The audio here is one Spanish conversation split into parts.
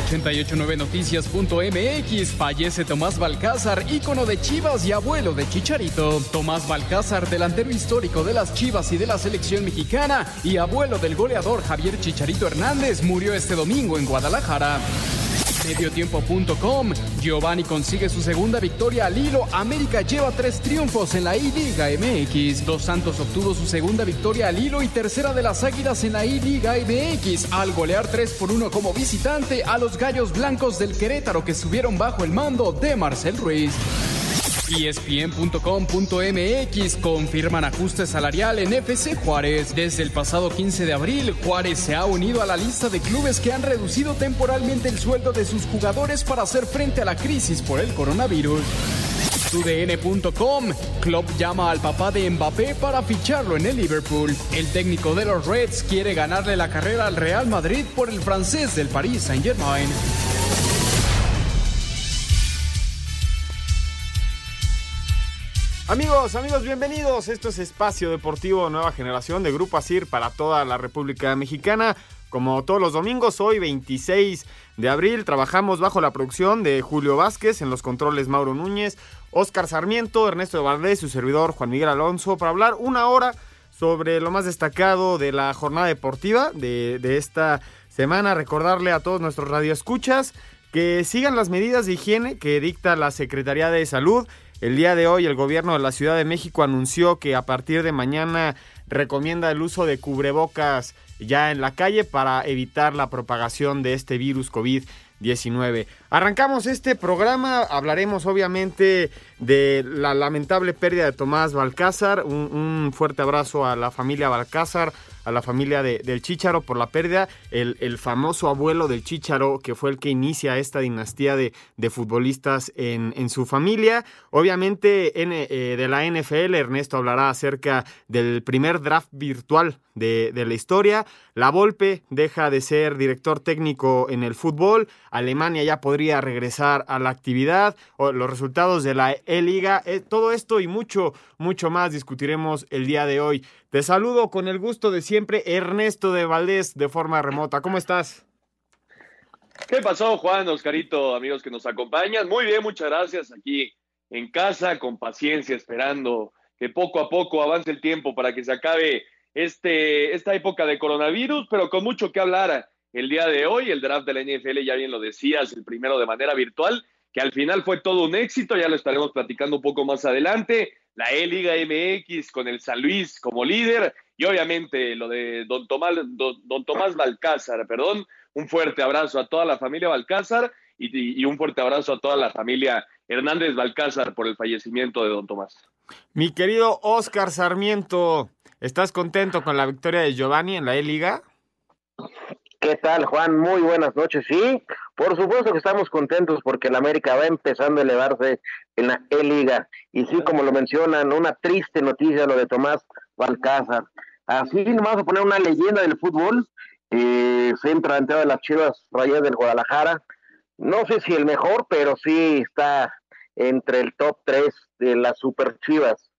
889noticias.mx fallece Tomás Balcázar, ícono de Chivas y abuelo de Chicharito. Tomás Balcázar, delantero histórico de las Chivas y de la selección mexicana y abuelo del goleador Javier Chicharito Hernández, murió este domingo en Guadalajara. Mediotiempo.com. Giovanni consigue su segunda victoria al hilo. América lleva tres triunfos en la I-Liga MX. Dos Santos obtuvo su segunda victoria al hilo y tercera de las Águilas en la I-Liga MX al golear 3 por 1 como visitante a los Gallos Blancos del Querétaro que subieron bajo el mando de Marcel Ruiz. ESPN.com.mx confirman ajuste salarial en FC Juárez. Desde el pasado 15 de abril, Juárez se ha unido a la lista de clubes que han reducido temporalmente el sueldo de sus jugadores para hacer frente a la crisis por el coronavirus. TUDN.com Klopp llama al papá de Mbappé para ficharlo en el Liverpool. El técnico de los Reds quiere ganarle la carrera al Real Madrid por el francés del Paris Saint-Germain. Amigos, amigos, bienvenidos. Esto es Espacio Deportivo Nueva Generación de Grupo ASIR para toda la República Mexicana. Como todos los domingos, hoy 26 de abril, trabajamos bajo la producción de Julio Vázquez, en los controles Mauro Núñez, Oscar Sarmiento, Ernesto de Valdés, su servidor Juan Miguel Alonso, para hablar una hora sobre lo más destacado de la jornada deportiva de, de esta semana. Recordarle a todos nuestros radioescuchas que sigan las medidas de higiene que dicta la Secretaría de Salud. El día de hoy el gobierno de la Ciudad de México anunció que a partir de mañana recomienda el uso de cubrebocas ya en la calle para evitar la propagación de este virus COVID-19. Arrancamos este programa, hablaremos obviamente de la lamentable pérdida de Tomás Balcázar, un, fuerte abrazo a la familia Balcázar, a la familia de, del Chícharo por la pérdida, el, famoso abuelo del Chícharo que fue el que inicia esta dinastía de, futbolistas en, su familia. Obviamente en, eh, de la NFL, Ernesto hablará acerca del primer draft virtual de, de, la historia. La Volpe deja de ser director técnico en el fútbol. Alemania ya podría regresar a la actividad. O los resultados de la E-Liga. Eh, todo esto y mucho, mucho más discutiremos el día de hoy. Te saludo con el gusto de siempre, Ernesto de Valdés, de forma remota. ¿Cómo estás? ¿Qué pasó, Juan, Oscarito, amigos que nos acompañan? Muy bien, muchas gracias. Aquí en casa, con paciencia, esperando que poco a poco avance el tiempo para que se acabe este, esta época de coronavirus, pero con mucho que hablar el día de hoy. El draft de la NFL, ya bien lo decías, el primero de manera virtual, que al final fue todo un éxito, ya lo estaremos platicando un poco más adelante la E-Liga MX con el San Luis como líder y obviamente lo de don Tomás, don, Tomás Balcázar, perdón. Un fuerte abrazo a toda la familia Balcázar y, y, un fuerte abrazo a toda la familia Hernández Balcázar por el fallecimiento de don Tomás. Mi querido Oscar Sarmiento, ¿estás contento con la victoria de Giovanni en la E-Liga? ¿Qué tal, Juan? Muy buenas noches. Sí, por supuesto que estamos contentos porque el América va empezando a elevarse en la E-Liga. Y sí, como lo mencionan, una triste noticia lo de Tomás Balcázar. Así nomás a poner una leyenda del fútbol, eh, centro delantero de las Chivas Rayas del Guadalajara. No sé si el mejor, pero sí está entre el top 3 de las Super Chivas.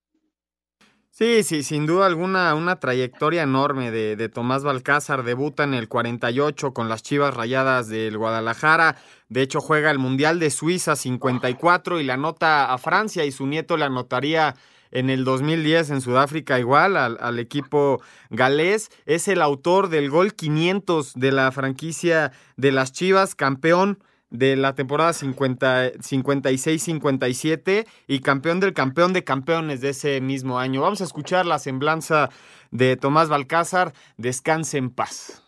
Sí, sí, sin duda alguna, una trayectoria enorme de, de, Tomás Balcázar. Debuta en el 48 con las Chivas Rayadas del Guadalajara. De hecho, juega el Mundial de Suiza 54 y la anota a Francia y su nieto la anotaría en el 2010 en Sudáfrica igual al, al, equipo galés. Es el autor del gol 500 de la franquicia de las Chivas, campeón de la temporada 56-57 y campeón del campeón de campeones de ese mismo año. Vamos a escuchar la semblanza de Tomás Balcázar. Descanse en paz.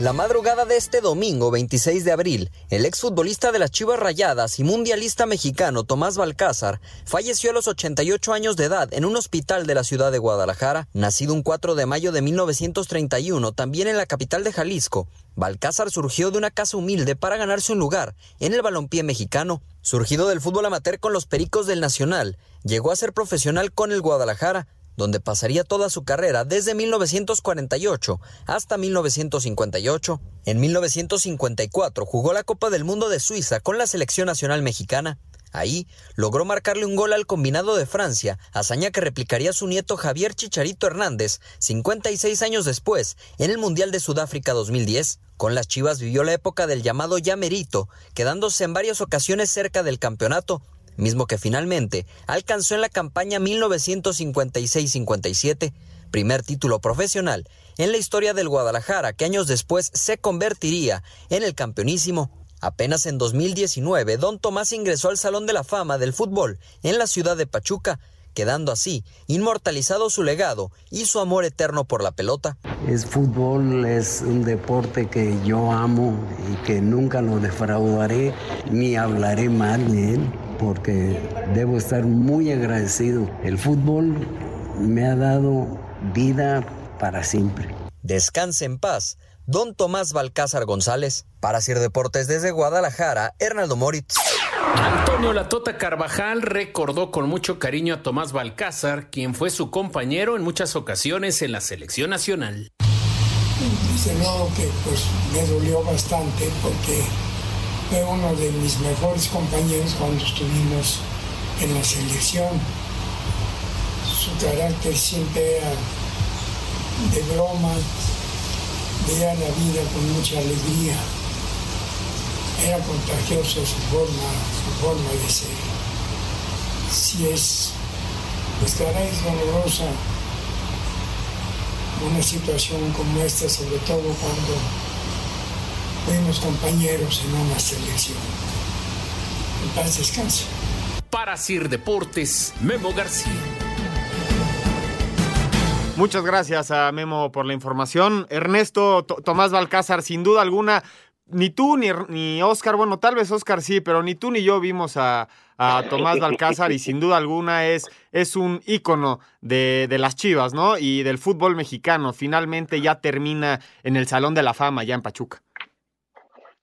La madrugada de este domingo 26 de abril, el exfutbolista de las Chivas Rayadas y mundialista mexicano Tomás Balcázar falleció a los 88 años de edad en un hospital de la ciudad de Guadalajara. Nacido un 4 de mayo de 1931, también en la capital de Jalisco, Balcázar surgió de una casa humilde para ganarse un lugar en el balompié mexicano. Surgido del fútbol amateur con los Pericos del Nacional, llegó a ser profesional con el Guadalajara, donde pasaría toda su carrera desde 1948 hasta 1958. En 1954 jugó la Copa del Mundo de Suiza con la selección nacional mexicana. Ahí logró marcarle un gol al combinado de Francia, hazaña que replicaría su nieto Javier Chicharito Hernández 56 años después en el Mundial de Sudáfrica 2010. Con las Chivas vivió la época del llamado Llamerito, quedándose en varias ocasiones cerca del campeonato, mismo que finalmente alcanzó en la campaña 1956-57, primer título profesional en la historia del Guadalajara que años después se convertiría en el campeonísimo. Apenas en 2019, Don Tomás ingresó al Salón de la Fama del Fútbol en la ciudad de Pachuca, quedando así inmortalizado su legado y su amor eterno por la pelota. Es fútbol, es un deporte que yo amo y que nunca lo defraudaré ni hablaré mal de él porque debo estar muy agradecido. El fútbol me ha dado vida para siempre. Descanse en paz, don Tomás Balcázar González. Para hacer deportes desde Guadalajara, Hernaldo Moritz. Antonio Latota Carvajal recordó con mucho cariño a Tomás Balcázar, quien fue su compañero en muchas ocasiones en la selección nacional. Desde luego que pues me dolió bastante porque fue uno de mis mejores compañeros cuando estuvimos en la selección. Su carácter siempre era de broma, veía la vida con mucha alegría. Era contagiosa su forma, su forma de ser. Si es, pues caray, es dolorosa una situación como esta, sobre todo cuando fuimos compañeros en una selección. En paz descanse. Para Sir Deportes, Memo García. Muchas gracias a Memo por la información. Ernesto Tomás Balcázar, sin duda alguna, ni tú ni, ni Oscar, bueno, tal vez Oscar sí, pero ni tú ni yo vimos a, a Tomás Balcázar y sin duda alguna es, es un ícono de, de, las Chivas, ¿no? Y del fútbol mexicano. Finalmente ya termina en el Salón de la Fama, ya en Pachuca.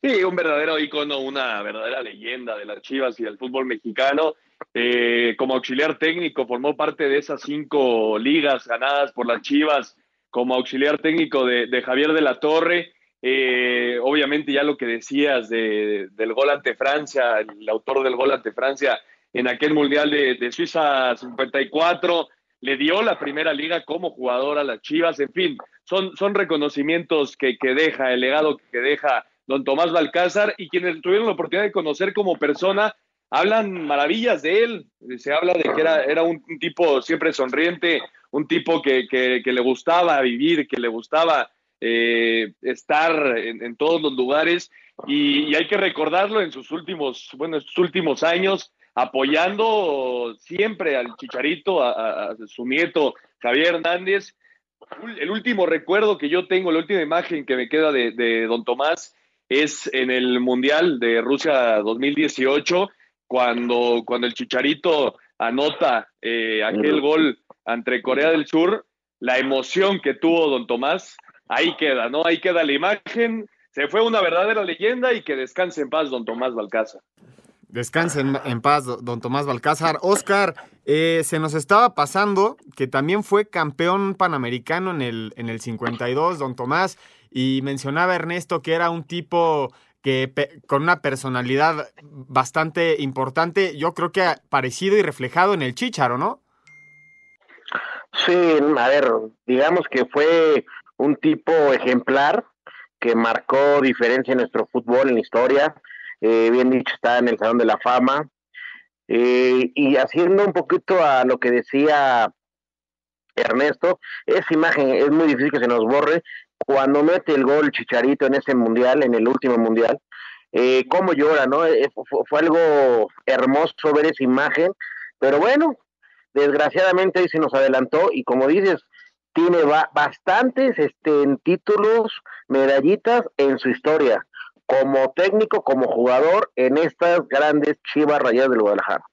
Sí, un verdadero ícono, una verdadera leyenda de las Chivas y del fútbol mexicano. Eh, como auxiliar técnico formó parte de esas cinco ligas ganadas por las Chivas como auxiliar técnico de, de Javier de la Torre. Eh, obviamente ya lo que decías de, del gol ante Francia, el autor del gol ante Francia en aquel Mundial de, Suiza 54, le dio la primera liga como jugador a las Chivas, en fin, son, son reconocimientos que, que deja, el legado que deja don Tomás Balcázar, y quienes tuvieron la oportunidad de conocer como persona, hablan maravillas de él. Se habla de que era, era un, un tipo siempre sonriente, un tipo que, que, que, le gustaba vivir, que le gustaba eh, estar en, en, todos los lugares, y, y, hay que recordarlo en sus últimos, bueno, sus últimos años, apoyando siempre al Chicharito, a, a, a su nieto Javier Hernández. El último recuerdo que yo tengo, la última imagen que me queda de, de don Tomás, es en el Mundial de Rusia 2018, cuando, cuando el Chicharito anota eh, aquel gol ante Corea del Sur, la emoción que tuvo don Tomás, ahí queda, ¿no? Ahí queda la imagen. Se fue una verdadera leyenda y que descanse en paz don Tomás Balcázar. Descanse en, en paz, don Tomás Balcázar. Oscar, eh, se nos estaba pasando que también fue campeón panamericano en el, en el 52, don Tomás. Y mencionaba Ernesto que era un tipo que con una personalidad bastante importante, yo creo que parecido y reflejado en el Chícharo, ¿no? Sí, a ver, digamos que fue un tipo ejemplar que marcó diferencia en nuestro fútbol, en la historia. Eh, bien dicho, está en el Salón de la Fama. Eh, y haciendo un poquito a lo que decía Ernesto, esa imagen es muy difícil que se nos borre cuando mete el gol Chicharito en ese mundial, en el último mundial, eh, cómo llora, ¿no? Eh, fue, fue, algo hermoso ver esa imagen, pero bueno, desgraciadamente ahí se nos adelantó y como dices, tiene bastantes este, títulos, medallitas en su historia, como técnico, como jugador en estas grandes chivas rayadas del Guadalajara.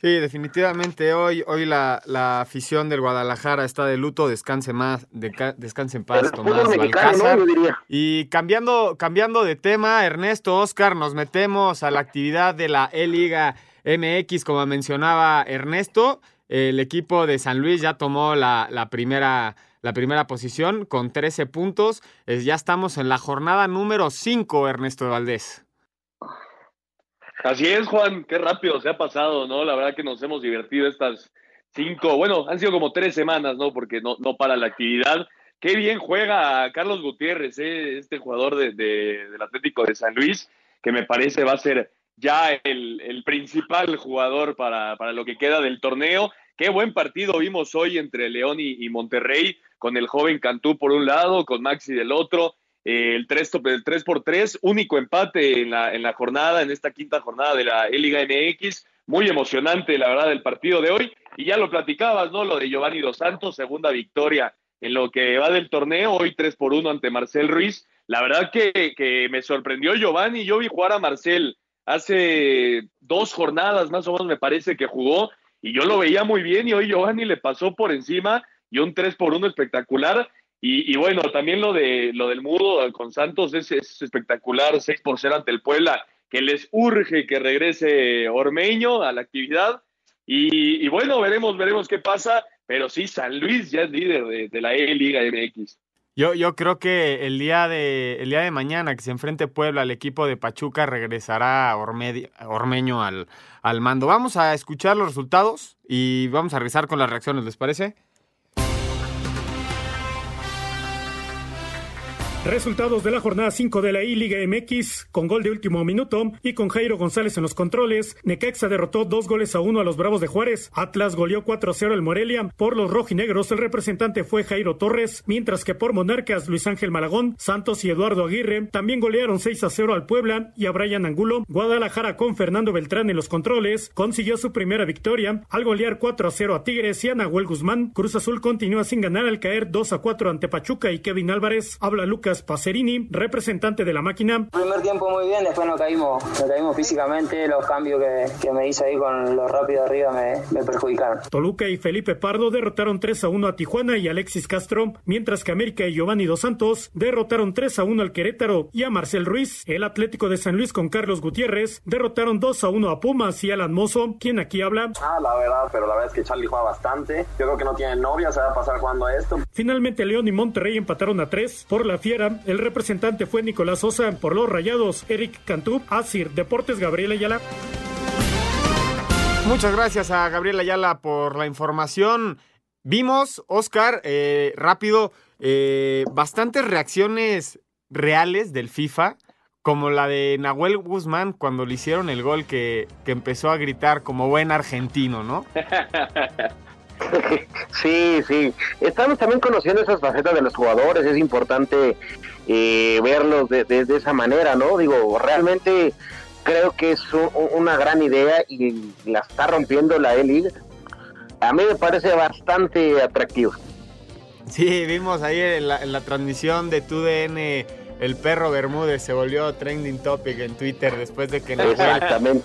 Sí, definitivamente hoy, hoy la, la, afición del Guadalajara está de luto, descanse más, de, descanse en paz, Tomás Balcázar. Y cambiando, cambiando de tema, Ernesto, Oscar, nos metemos a la actividad de la E-Liga MX, como mencionaba Ernesto. El equipo de San Luis ya tomó la, primera la primera posición con 13 puntos. ya estamos en la jornada número 5, Ernesto Valdés. Así es, Juan, qué rápido se ha pasado, ¿no? La verdad que nos hemos divertido estas cinco, bueno, han sido como tres semanas, ¿no? Porque no, no para la actividad. Qué bien juega Carlos Gutiérrez, ¿eh? este jugador de, del Atlético de San Luis, que me parece va a ser ya el, principal jugador para, para, lo que queda del torneo. Qué buen partido vimos hoy entre León y, Monterrey, con el joven Cantú por un lado, con Maxi del otro. Eh, el 3, el 3 por 3, único empate en la, en la jornada, en esta quinta jornada de la Liga MX. Muy emocionante, la verdad, el partido de hoy. Y ya lo platicabas, ¿no? Lo de Giovanni Dos Santos, segunda victoria en lo que va del torneo, hoy 3 por 1 ante Marcel Ruiz. La verdad que, que me sorprendió Giovanni. Yo vi jugar a Marcel hace dos jornadas más o menos, me parece que jugó, y yo lo veía muy bien. Y hoy Giovanni le pasó por encima y un 3 por 1 espectacular. Y, bueno, también lo de lo del mudo con Santos es, espectacular, 6 por 0 ante el Puebla, que les urge que regrese Ormeño a la actividad. Y, bueno, veremos, veremos qué pasa, pero sí, San Luis ya es líder de, la E-Liga MX. Yo, yo creo que el día, de, el día de mañana que se enfrente Puebla, el equipo de Pachuca regresará Ormeño al, al mando. Vamos a escuchar los resultados y vamos a regresar con las reacciones, ¿les parece? Resultados de la jornada 5 de la I-Liga MX con gol de último minuto y con Jairo González en los controles. Necaxa derrotó dos goles a uno a los Bravos de Juárez. Atlas goleó 4-0 al Morelia. Por los rojinegros el representante fue Jairo Torres, mientras que por Monarcas Luis Ángel Malagón, Santos y Eduardo Aguirre también golearon 6-0 al Puebla y a Brian Angulo. Guadalajara con Fernando Beltrán en los controles consiguió su primera victoria al golear 4-0 a Tigres y a Nahuel Guzmán. Cruz Azul continúa sin ganar al caer 2-4 ante Pachuca y Kevin Álvarez. Habla Lucas Pacerini, representante de la máquina. Primer tiempo muy bien, después nos caímos, nos caímos físicamente, los cambios que, me hice ahí con lo rápido arriba me, perjudicaron. Toluca y Felipe Pardo derrotaron 3 a 1 a Tijuana y Alexis Castro, mientras que América y Giovanni Dos Santos derrotaron 3 a 1 al Querétaro y a Marcel Ruiz. El Atlético de San Luis con Carlos Gutiérrez derrotaron 2 a 1 a Pumas y Alan Mozo, quien aquí habla. Ah, la verdad, pero la verdad es que Charlie juega bastante. Yo creo que no tiene novia, se va a pasar jugando a esto. Finalmente León y Monterrey empataron a 3 por la Fiera el representante fue Nicolás Sosa. Por los Rayados, Eric Cantú. Asir Deportes, Gabriel Ayala. Muchas gracias a Gabriel Ayala por la información. Vimos, Oscar, eh, rápido, eh, bastantes reacciones reales del FIFA, como la de Nahuel Guzmán cuando le hicieron el gol que, que empezó a gritar como buen argentino, ¿no? Sí, sí. Estamos también conociendo esas facetas de los jugadores. Es importante eh, verlos de, esa manera, ¿no? Digo, realmente creo que es una gran idea y la está rompiendo la E-League. A mí me parece bastante atractivo. Sí, vimos ahí en la, transmisión de TUDN el perro Bermúdez se volvió trending topic en Twitter después de que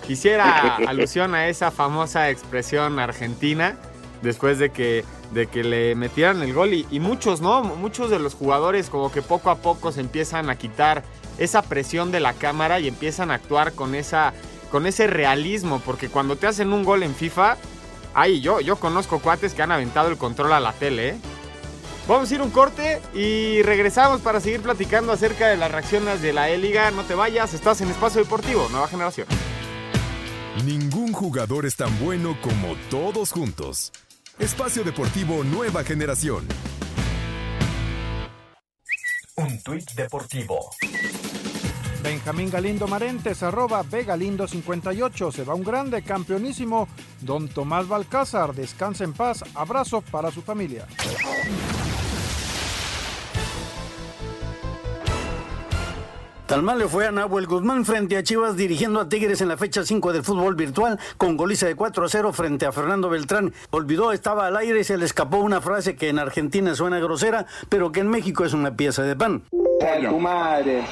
quisiera alusión a esa famosa expresión argentina después de que, de que le metieran el gol. Y, muchos, ¿no? Muchos de los jugadores como que poco a poco se empiezan a quitar esa presión de la cámara y empiezan a actuar con, esa, con ese realismo. Porque cuando te hacen un gol en FIFA, ay, yo, yo conozco cuates que han aventado el control a la tele, ¿eh? Vamos a ir un corte y regresamos para seguir platicando acerca de las reacciones de la E-Liga. No te vayas, estás en Espacio Deportivo, Nueva Generación. Ningún jugador es tan bueno como todos juntos. Espacio Deportivo Nueva Generación. Un tuit deportivo. Benjamín Galindo Marentes, arroba Begalindo58. Se va un grande, campeonísimo. Don Tomás Balcázar, descansa en paz. Abrazo para su familia. Tal mal le fue a Nahuel Guzmán frente a Chivas dirigiendo a Tigres en la fecha 5 del fútbol virtual con goliza de 4 a 0 frente a Fernando Beltrán. Olvidó, estaba al aire y se le escapó una frase que en Argentina suena grosera, pero que en México es una pieza de pan. Tu madre.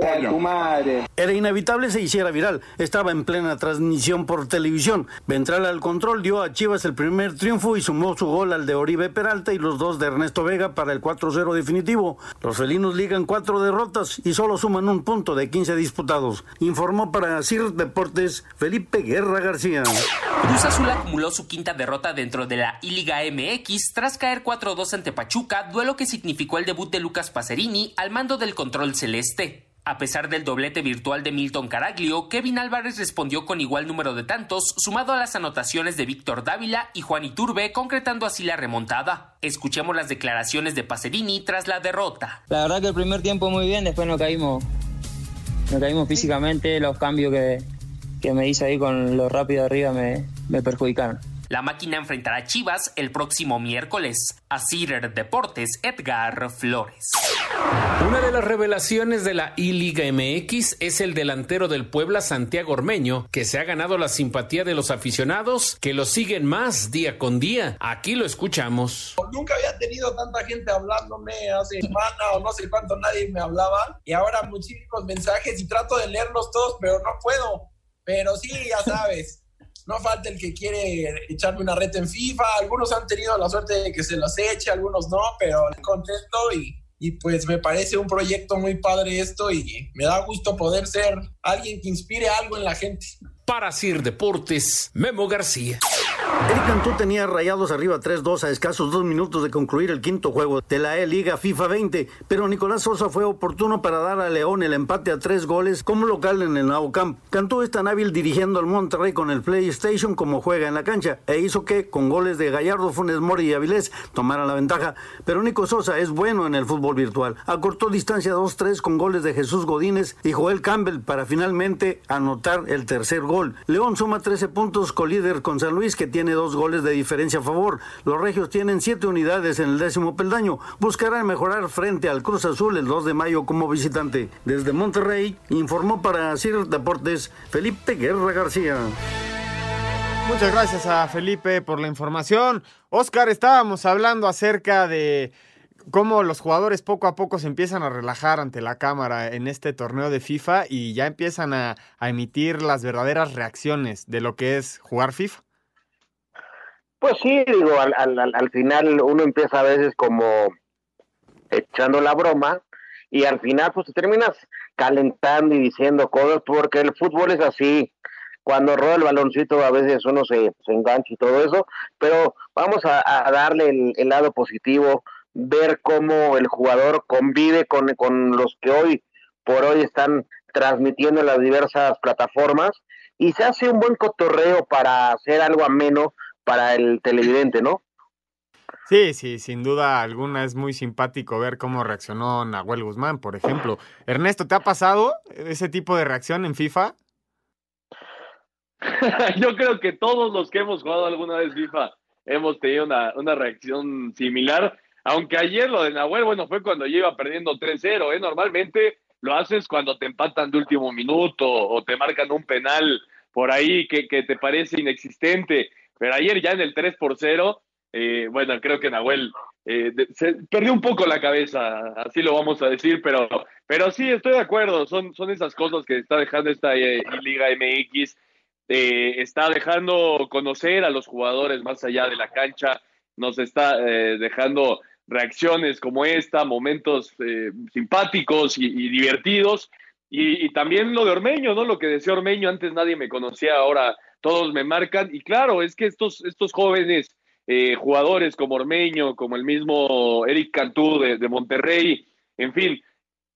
Tu madre. Era inevitable se hiciera viral. Estaba en plena transmisión por televisión. Ventral al control dio a Chivas el primer triunfo y sumó su gol al de Oribe Peralta y los dos de Ernesto Vega para el 4-0 definitivo. Los felinos ligan cuatro derrotas y solo suman un punto de 15 disputados. Informó para CIR Deportes Felipe Guerra García. Cruz Azul acumuló su quinta derrota dentro de la I-Liga MX tras caer 4-2 ante Pachuca, duelo que significó el debut de Lucas Pacerini al mando del control celeste. A pesar del doblete virtual de Milton Caraglio, Kevin Álvarez respondió con igual número de tantos, sumado a las anotaciones de Víctor Dávila y Juan Iturbe, concretando así la remontada. Escuchemos las declaraciones de Pacerini tras la derrota. La verdad que el primer tiempo muy bien, después no caímos, no caímos físicamente, los cambios que, que me hice ahí con lo rápido arriba me, me perjudicaron. La máquina enfrentará a Chivas el próximo miércoles. A Cider Deportes, Edgar Flores. Una de las revelaciones de la I-Liga MX es el delantero del Puebla, Santiago Ormeño, que se ha ganado la simpatía de los aficionados que lo siguen más día con día. Aquí lo escuchamos. Nunca había tenido tanta gente hablándome hace semana o no sé cuánto nadie me hablaba y ahora muchísimos mensajes y trato de leerlos todos, pero no puedo. Pero sí, ya sabes. No falta el que quiere echarme una reta en FIFA. Algunos han tenido la suerte de que se los eche, algunos no, pero contento y, y pues me parece un proyecto muy padre esto y me da gusto poder ser alguien que inspire algo en la gente. Para Sir Deportes, Memo García. Eric Cantú tenía rayados arriba 3-2 a escasos dos minutos de concluir el quinto juego de la E-Liga FIFA 20, pero Nicolás Sosa fue oportuno para dar a León el empate a tres goles como local en el Nau Camp. Cantú es tan hábil dirigiendo al Monterrey con el PlayStation como juega en la cancha e hizo que, con goles de Gallardo, Funes Mori y Avilés, tomaran la ventaja. Pero Nico Sosa es bueno en el fútbol virtual. Acortó distancia 2-3 con goles de Jesús Godínez y Joel Campbell para finalmente anotar el tercer gol. León suma 13 puntos colíder con San Luis que tiene dos goles de diferencia a favor. Los regios tienen siete unidades en el décimo peldaño. Buscarán mejorar frente al Cruz Azul el 2 de mayo como visitante. Desde Monterrey informó para CIR Deportes Felipe Guerra García. Muchas gracias a Felipe por la información. Oscar, estábamos hablando acerca de cómo los jugadores poco a poco se empiezan a relajar ante la cámara en este torneo de FIFA y ya empiezan a, a emitir las verdaderas reacciones de lo que es jugar FIFA. Pues sí, digo, al, al, al final uno empieza a veces como echando la broma y al final pues te terminas calentando y diciendo cosas porque el fútbol es así. Cuando roba el baloncito a veces uno se, se engancha y todo eso, pero vamos a, darle el, el, lado positivo, ver cómo el jugador convive con, con los que hoy por hoy están transmitiendo en las diversas plataformas y se hace un buen cotorreo para hacer algo ameno para el televidente, ¿no? Sí, sí, sin duda alguna es muy simpático ver cómo reaccionó Nahuel Guzmán, por ejemplo. Ernesto, ¿te ha pasado ese tipo de reacción en FIFA? Yo creo que todos los que hemos jugado alguna vez FIFA hemos tenido una, una reacción similar, aunque ayer lo de Nahuel, bueno, fue cuando yo iba perdiendo 3-0, ¿eh? Normalmente lo haces cuando te empatan de último minuto o te marcan un penal por ahí que, que te parece inexistente, pero ayer ya en el 3 por 0, eh, bueno, creo que Nahuel eh, se perdió un poco la cabeza, así lo vamos a decir, pero, pero sí, estoy de acuerdo, son, son esas cosas que está dejando esta eh, Liga MX, eh, está dejando conocer a los jugadores más allá de la cancha, nos está eh, dejando reacciones como esta, momentos eh, simpáticos y, y divertidos, y, y, también lo de Ormeño, ¿no? Lo que decía Ormeño, antes nadie me conocía, ahora todos me marcan, y claro, es que estos, estos jóvenes eh, jugadores como Ormeño, como el mismo Eric Cantú de, de Monterrey, en fin,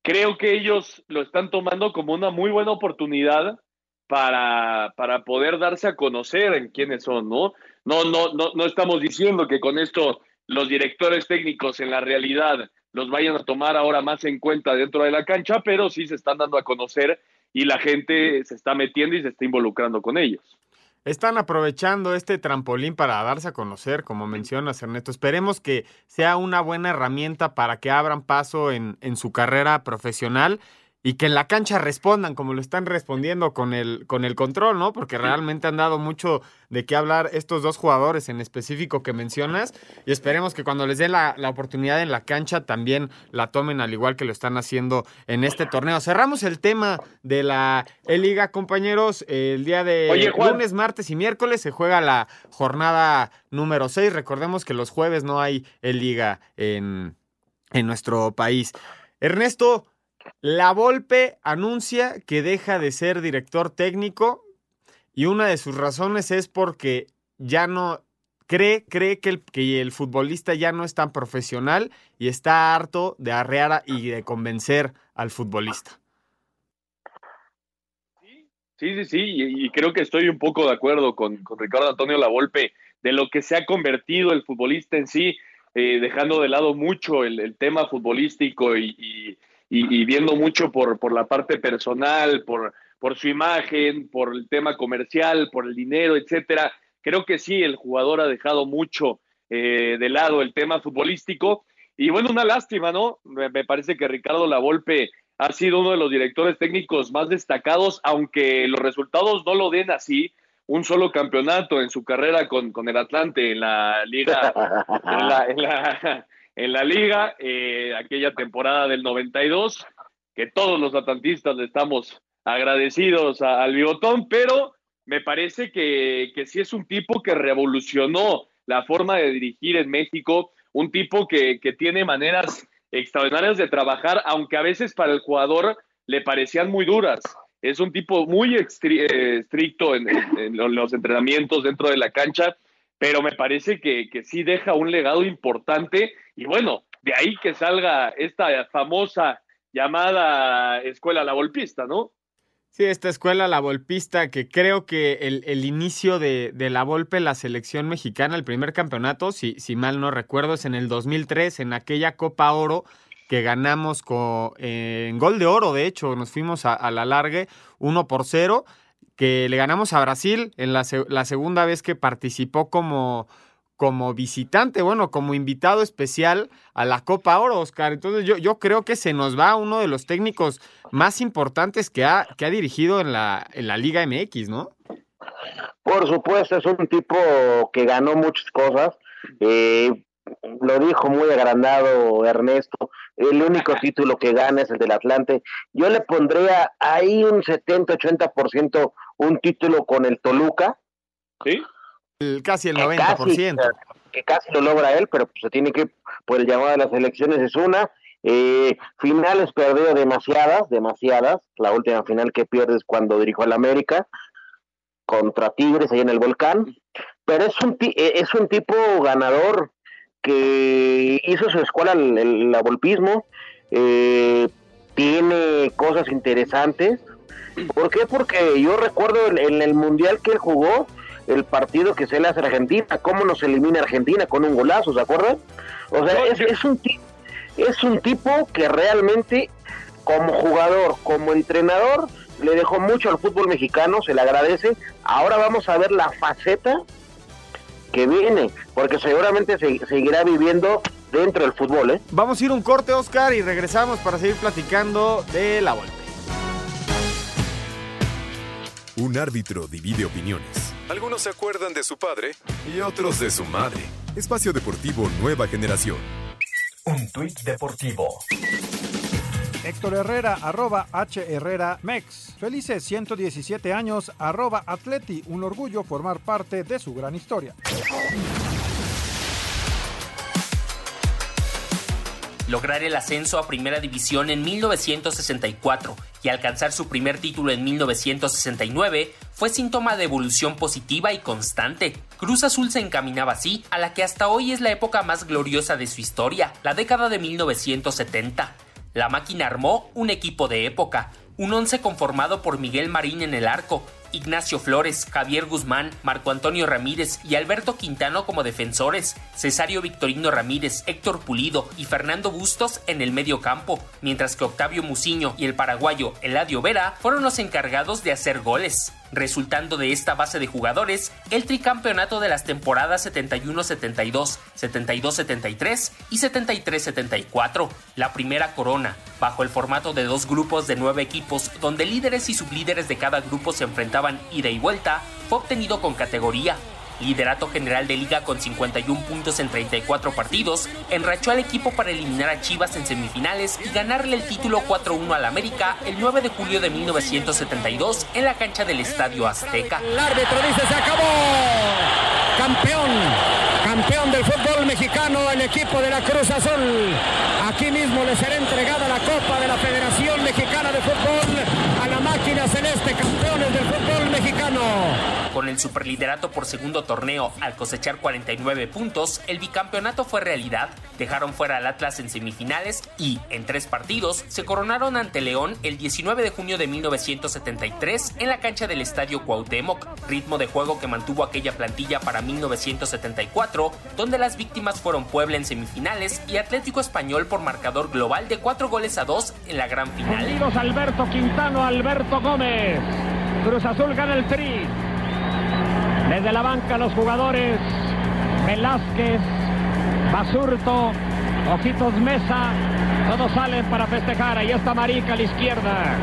creo que ellos lo están tomando como una muy buena oportunidad para, para poder darse a conocer en quiénes son, ¿no? No, no, no, no estamos diciendo que con esto los directores técnicos en la realidad los vayan a tomar ahora más en cuenta dentro de la cancha, pero sí se están dando a conocer y la gente se está metiendo y se está involucrando con ellos. Están aprovechando este trampolín para darse a conocer, como mencionas, Ernesto. Esperemos que sea una buena herramienta para que abran paso en, en su carrera profesional y que en la cancha respondan como lo están respondiendo con el, con el control, ¿no? Porque realmente han dado mucho de qué hablar estos dos jugadores en específico que mencionas y esperemos que cuando les den la, la oportunidad en la cancha también la tomen al igual que lo están haciendo en este torneo. Cerramos el tema de la E-Liga, compañeros. El día de Oye, lunes, martes y miércoles se juega la jornada número 6. Recordemos que los jueves no hay E-Liga en, en nuestro país. Ernesto, la Volpe anuncia que deja de ser director técnico y una de sus razones es porque ya no cree, cree que el, que el futbolista ya no es tan profesional y está harto de arrear y de convencer al futbolista. Sí, sí, sí, y, y creo que estoy un poco de acuerdo con, con Ricardo Antonio Lavolpe de lo que se ha convertido el futbolista en sí, eh, dejando de lado mucho el, tema futbolístico y, y, viendo mucho por, por la parte personal, por, por su imagen, por el tema comercial, por el dinero, etcétera. Creo que sí, el jugador ha dejado mucho eh, de lado el tema futbolístico. Y bueno, una lástima, ¿no? Me, parece que Ricardo Lavolpe ha sido uno de los directores técnicos más destacados, aunque los resultados no lo den así. Un solo campeonato en su carrera con, con el Atlante en la Liga, en la, en la Liga, eh, aquella temporada del 92, que todos los atlantistas le estamos agradecidos al bigotón, pero me parece que, que sí es un tipo que revolucionó la forma de dirigir en México, un tipo que, que tiene maneras extraordinarias de trabajar, aunque a veces para el jugador le parecían muy duras. Es un tipo muy eh, estricto en, en- en lo- los entrenamientos dentro de la cancha, pero me parece que, que sí deja un legado importante y bueno, de ahí que salga esta famosa llamada escuela la golpista, ¿no? Sí, esta escuela, la Volpista, que creo que el, el inicio de, de la Volpe, la selección mexicana, el primer campeonato, si, si mal no recuerdo, es en el 2003, en aquella Copa Oro que ganamos con, eh, en gol de oro, de hecho, nos fuimos a, a la largue, 1 por 0, que le ganamos a Brasil en la, la segunda vez que participó como, como visitante, bueno, como invitado especial a la Copa Oro, Oscar. Entonces yo, yo creo que se nos va uno de los técnicos más importantes que ha, que ha dirigido en la, en la Liga MX, ¿no? Por supuesto, es un tipo que ganó muchas cosas. eh, lo dijo muy agrandado Ernesto. El único título que gana es el del Atlante. Yo le pondría ahí un 70-80% un título con el Toluca. Sí. casi el Que 90%. Casi, que casi lo logra él, pero pues, se tiene que, por el llamado de las elecciones es una. Eh, finales perdió demasiadas, demasiadas. La última final que pierde es cuando dirijo al América contra Tigres ahí en el volcán. Pero es un, ti- eh, es un tipo ganador que hizo su escuela el, el abolpismo, eh, tiene cosas interesantes. ¿Por qué? Porque yo recuerdo en, en el mundial que él jugó, el partido que se le hace a Argentina, cómo nos elimina Argentina con un golazo, ¿se acuerdan? O sea, es, es un es un tipo que realmente como jugador, como entrenador, le dejó mucho al fútbol mexicano, se le agradece. Ahora vamos a ver la faceta que viene, porque seguramente se- seguirá viviendo dentro del fútbol, ¿eh? Vamos a ir un corte, Oscar, y regresamos para seguir platicando de la Volpe. Un árbitro divide opiniones. Algunos se acuerdan de su padre y otros de su madre. Espacio Deportivo Nueva Generación. Un tuit deportivo. Héctor Herrera, arroba H Herrera Mex. Felices 117 años, arroba Atleti. Un orgullo formar parte de su gran historia. Lograr el ascenso a Primera División en 1964 y alcanzar su primer título en 1969 fue síntoma de evolución positiva y constante. Cruz Azul se encaminaba así a la que hasta hoy es la época más gloriosa de su historia, la década de 1970. La máquina armó un equipo de época, un once conformado por Miguel Marín en el arco, Ignacio Flores, Javier Guzmán, Marco Antonio Ramírez y Alberto Quintano como defensores, Cesario Victorino Ramírez, Héctor Pulido y Fernando Bustos en el medio campo, mientras que Octavio Muciño y el paraguayo Eladio Vera fueron los encargados de hacer goles. Resultando de esta base de jugadores el tricampeonato de las temporadas 71-72, 72-73 y 73-74, la primera corona, bajo el formato de dos grupos de nueve equipos donde líderes y sublíderes de cada grupo se enfrentaban ida y vuelta, fue obtenido con categoría liderato general de liga con 51 puntos en 34 partidos, enrachó al equipo para eliminar a Chivas en semifinales y ganarle el título 4-1 al América el 9 de julio de 1972 en la cancha del Estadio Azteca. El árbitro dice se acabó. Campeón, campeón del fútbol mexicano, el equipo de la Cruz Azul. Aquí mismo le será entregada la Copa de la Federación Con el superliderato por segundo torneo al cosechar 49 puntos, el bicampeonato fue realidad. Dejaron fuera al Atlas en semifinales y, en tres partidos, se coronaron ante León el 19 de junio de 1973 en la cancha del Estadio Cuauhtémoc, ritmo de juego que mantuvo aquella plantilla para 1974, donde las víctimas fueron Puebla en semifinales y Atlético Español por marcador global de 4 goles a 2 en la gran final. Alberto Quintano, Alberto Gómez. Cruz Azul gana el tri. Desde la banca los jugadores Velázquez, Basurto, Ojitos Mesa, todos salen para festejar. Ahí está Marica a la izquierda.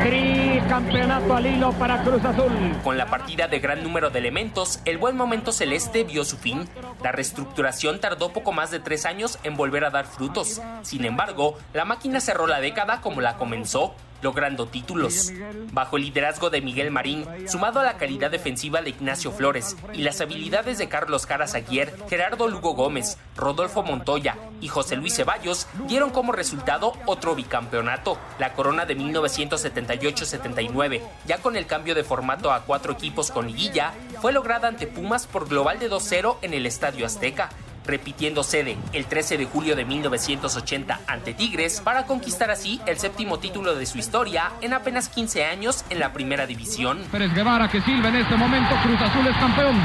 Tri campeonato al hilo para Cruz Azul. Con la partida de gran número de elementos, el buen momento celeste vio su fin. La reestructuración tardó poco más de tres años en volver a dar frutos. Sin embargo, la máquina cerró la década como la comenzó, logrando títulos. Bajo el liderazgo de Miguel Marín, sumado a la calidad defensiva de Ignacio Flores y las habilidades de Carlos Caras Aguier, Gerardo Lugo Gómez, Rodolfo Montoya y José Luis Ceballos, dieron como resultado otro bicampeonato, la corona de 1978-79, ya con el cambio de formato a cuatro equipos con liguilla, fue lograda ante Pumas por global de 2-0 en el Estadio Azteca, repitiendo sede el 13 de julio de 1980 ante Tigres para conquistar así el séptimo título de su historia en apenas 15 años en la primera división. Pérez Guevara que silba en este momento, Cruz Azul es campeón.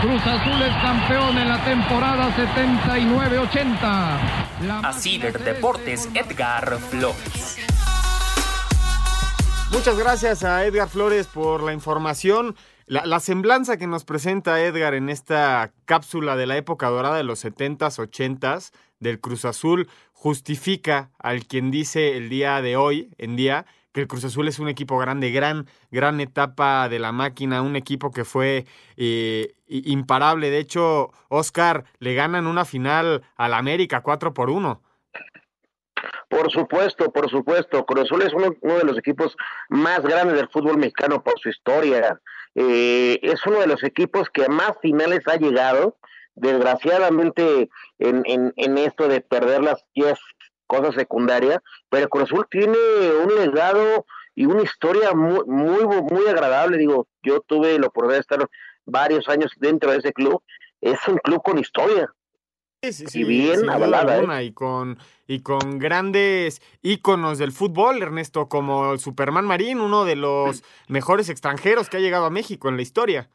Cruz Azul es campeón en la temporada 79-80. Así de Deportes, Edgar Flores. Muchas gracias a Edgar Flores por la información. La, la, semblanza que nos presenta Edgar en esta cápsula de la época dorada de los 70s, 80s del Cruz Azul justifica al quien dice el día de hoy, en día, que el Cruz Azul es un equipo grande, gran, gran etapa de la máquina, un equipo que fue eh, imparable. De hecho, Oscar le ganan una final al América 4 por 1. Por supuesto, por supuesto. Cruz Azul es uno, uno, de los equipos más grandes del fútbol mexicano por su historia. Eh, es uno de los equipos que a más finales ha llegado. Desgraciadamente, en, en, esto de perder las 10 cosas secundarias, pero Cruz Azul tiene un legado y una historia muy, muy, muy agradable. Digo, yo tuve la oportunidad de estar varios años dentro de ese club. Es un club con historia. Sí, sí, sí, y bien avalada. ¿eh? Y con, y con grandes íconos del fútbol, Ernesto, como el Superman Marín, uno de los mejores extranjeros que ha llegado a México en la historia.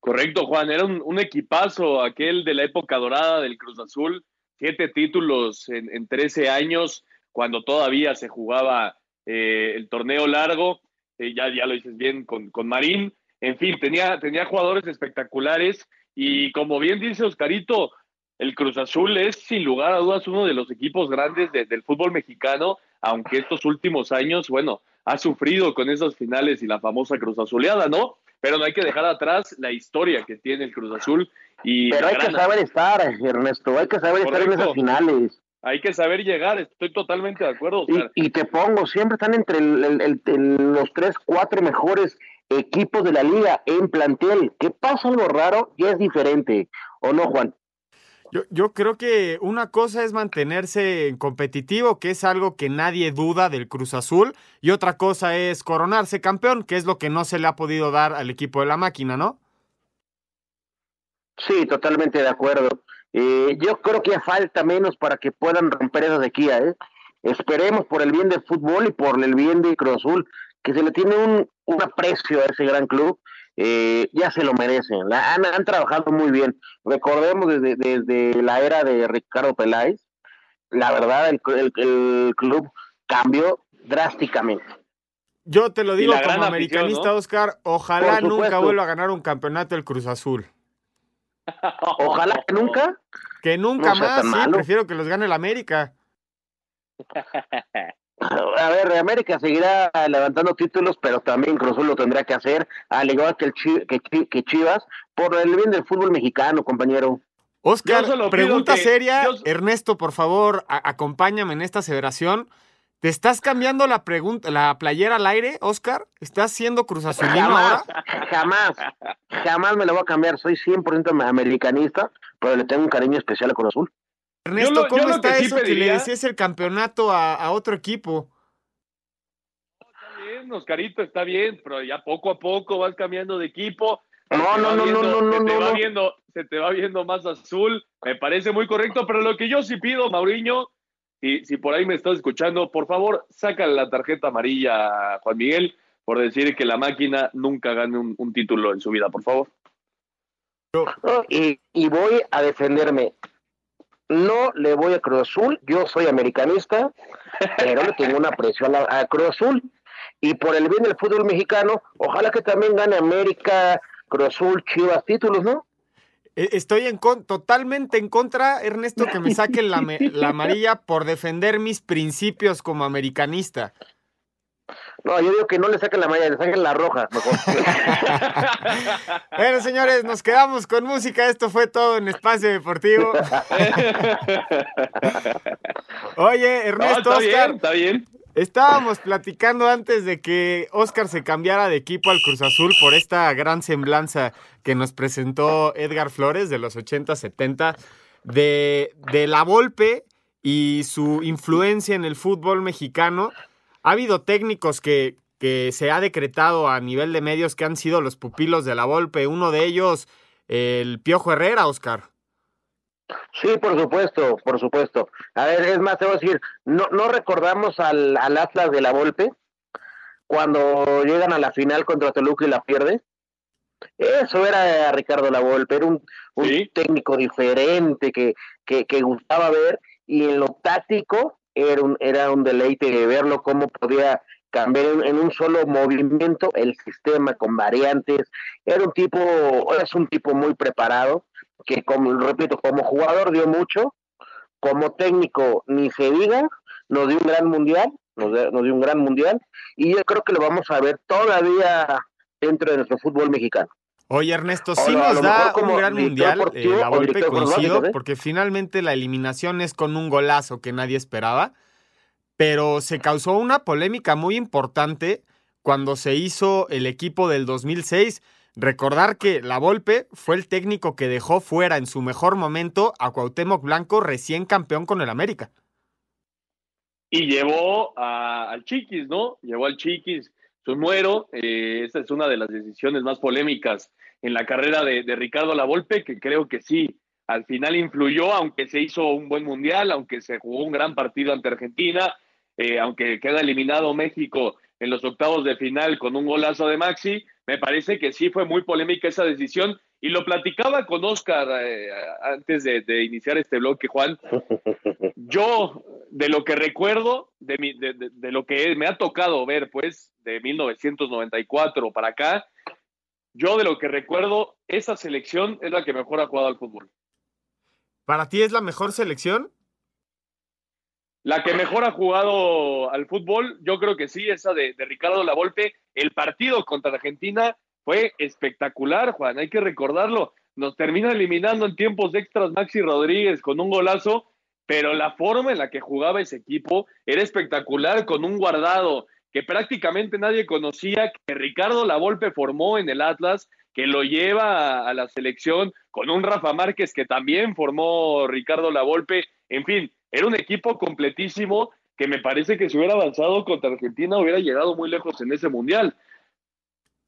Correcto, Juan, era un, un equipazo aquel de la época dorada del Cruz Azul, siete títulos en, en 13 años, cuando todavía se jugaba eh, el torneo largo, eh, ya, ya lo dices bien con, con Marín, en fin, tenía, tenía jugadores espectaculares y como bien dice Oscarito, el Cruz Azul es sin lugar a dudas uno de los equipos grandes de, del fútbol mexicano, aunque estos últimos años, bueno, ha sufrido con esas finales y la famosa Cruz Azuleada, ¿no? Pero no hay que dejar atrás la historia que tiene el Cruz Azul. Y Pero hay que saber estar, Ernesto, hay que saber Correcto. estar en esas finales. Hay que saber llegar, estoy totalmente de acuerdo. Y, y te pongo, siempre están entre el, el, el, los tres, cuatro mejores equipos de la liga en plantel. ¿Qué pasa algo raro? Ya es diferente, ¿o no, Juan? Yo, yo, creo que una cosa es mantenerse competitivo, que es algo que nadie duda del Cruz Azul, y otra cosa es coronarse campeón, que es lo que no se le ha podido dar al equipo de la máquina, ¿no? Sí, totalmente de acuerdo. Eh, yo creo que falta menos para que puedan romper esa sequía. ¿eh? Esperemos por el bien del fútbol y por el bien de Cruz Azul, que se le tiene un, un aprecio a ese gran club eh, ya se lo merecen. La, han, han, trabajado muy bien. Recordemos desde, desde, la era de Ricardo Peláez, la verdad, el, el, el club cambió drásticamente. Yo te lo digo la como americanista. Oscar, ojalá nunca vuelva a ganar un campeonato el Cruz Azul. Ojalá que nunca. Que nunca No más, tan sí, malo. prefiero que los gane el América. A ver, América seguirá levantando títulos, pero también Cruz Azul lo tendrá que hacer, al igual que, el Chi- que, Chi- que Chivas, por el bien del fútbol mexicano, compañero. Oscar, pregunta que- seria. yo- Ernesto, por favor, acompáñame en esta aseveración. ¿Te estás cambiando la pregunta, la playera al aire, Oscar? ¿Estás siendo Cruz Jamás, ahora? jamás, jamás me lo voy a cambiar. Soy 100% americanista, pero le tengo un cariño especial a Cruz Azul. Ernesto, Yo lo- ¿cómo está que sí eso que le decías el campeonato a, a otro equipo? Está bien, Oscarito, está bien, pero ya poco a poco vas cambiando de equipo. No, no, no, no, no, se no, te no, va no. viendo, se te va viendo más azul. Me parece muy correcto, pero lo que yo sí pido, Mauriño, si, si por ahí me estás escuchando, por favor, sácale la tarjeta amarilla a Juan Miguel por decir que la máquina nunca gane un, un título en su vida, por favor. No, Y, y voy a defenderme. No le voy a Cruz Azul, yo soy americanista, pero le tengo una presión a, Cruz Azul. Y por el bien del fútbol mexicano, ojalá que también gane América, Cruz Azul, Chivas, títulos, ¿no? E- Estoy en con- totalmente en contra, Ernesto, que me saquen la, la amarilla por defender mis principios como americanista. No, yo digo que no le saquen la malla, le saquen la roja, mejor. Bueno, señores, nos quedamos con música. Esto fue todo en Espacio Deportivo. Oye, Ernesto, No, está Oscar, bien, está bien. estábamos platicando antes de que Oscar se cambiara de equipo al Cruz Azul por esta gran semblanza que nos presentó Edgar Flores de los 80-70 de, de la Volpe y su influencia en el fútbol mexicano. Ha habido técnicos que, que se ha decretado a nivel de medios que han sido los pupilos de la Volpe. Uno de ellos, el Piojo Herrera, Oscar. Sí, por supuesto, por supuesto. A ver, es más, te voy a decir, no, no recordamos al, al Atlas de la Volpe cuando llegan a la final contra Toluca y la pierde. Eso era Ricardo La Volpe, era un, un técnico diferente que, que, que gustaba ver y en lo táctico era un, era un deleite verlo cómo podía cambiar en, un solo movimiento el sistema con variantes. Era un tipo, es un tipo muy preparado que como repito, como jugador dio mucho, como técnico ni se diga, nos dio un gran mundial, nos, nos dio un gran mundial, y yo creo que lo vamos a ver todavía dentro de nuestro fútbol mexicano. Oye, Ernesto, sí nos da un gran mundial. eh, la director coincido, ¿eh? porque finalmente la eliminación es con un golazo que nadie esperaba. Pero se causó una polémica muy importante cuando se hizo el equipo del 2006. Recordar que la Volpe fue el técnico que dejó fuera en su mejor momento a Cuauhtémoc Blanco, recién campeón con el América. y llevó a- al Chiquis, ¿no? Llevó al Chiquis, su muero. Eh, esta es una de las decisiones más polémicas en la carrera de, de Ricardo Lavolpe, que creo que sí, al final influyó, aunque se hizo un buen mundial, aunque se jugó un gran partido ante Argentina, eh, aunque queda eliminado México en los octavos de final con un golazo de Maxi, me parece que sí fue muy polémica esa decisión. Y lo platicaba con Oscar eh, antes de, de iniciar este bloque, Juan. Yo, de lo que recuerdo, de, mi- de- de- de lo que me ha tocado ver, pues, de 1994 para acá, yo de lo que recuerdo, esa selección es la que mejor ha jugado al fútbol. ¿Para ti es la mejor selección? La que mejor ha jugado al fútbol, yo creo que sí, esa de, de Ricardo Lavolpe. El partido contra Argentina fue espectacular, Juan, hay que recordarlo. Nos termina eliminando en tiempos extras Maxi Rodríguez con un golazo, pero la forma en la que jugaba ese equipo era espectacular, con un guardado que prácticamente nadie conocía, que Ricardo Lavolpe formó en el Atlas, que lo lleva a, la selección, con un Rafa Márquez que también formó Ricardo Lavolpe. En fin, era un equipo completísimo que me parece que si hubiera avanzado contra Argentina hubiera llegado muy lejos en ese mundial.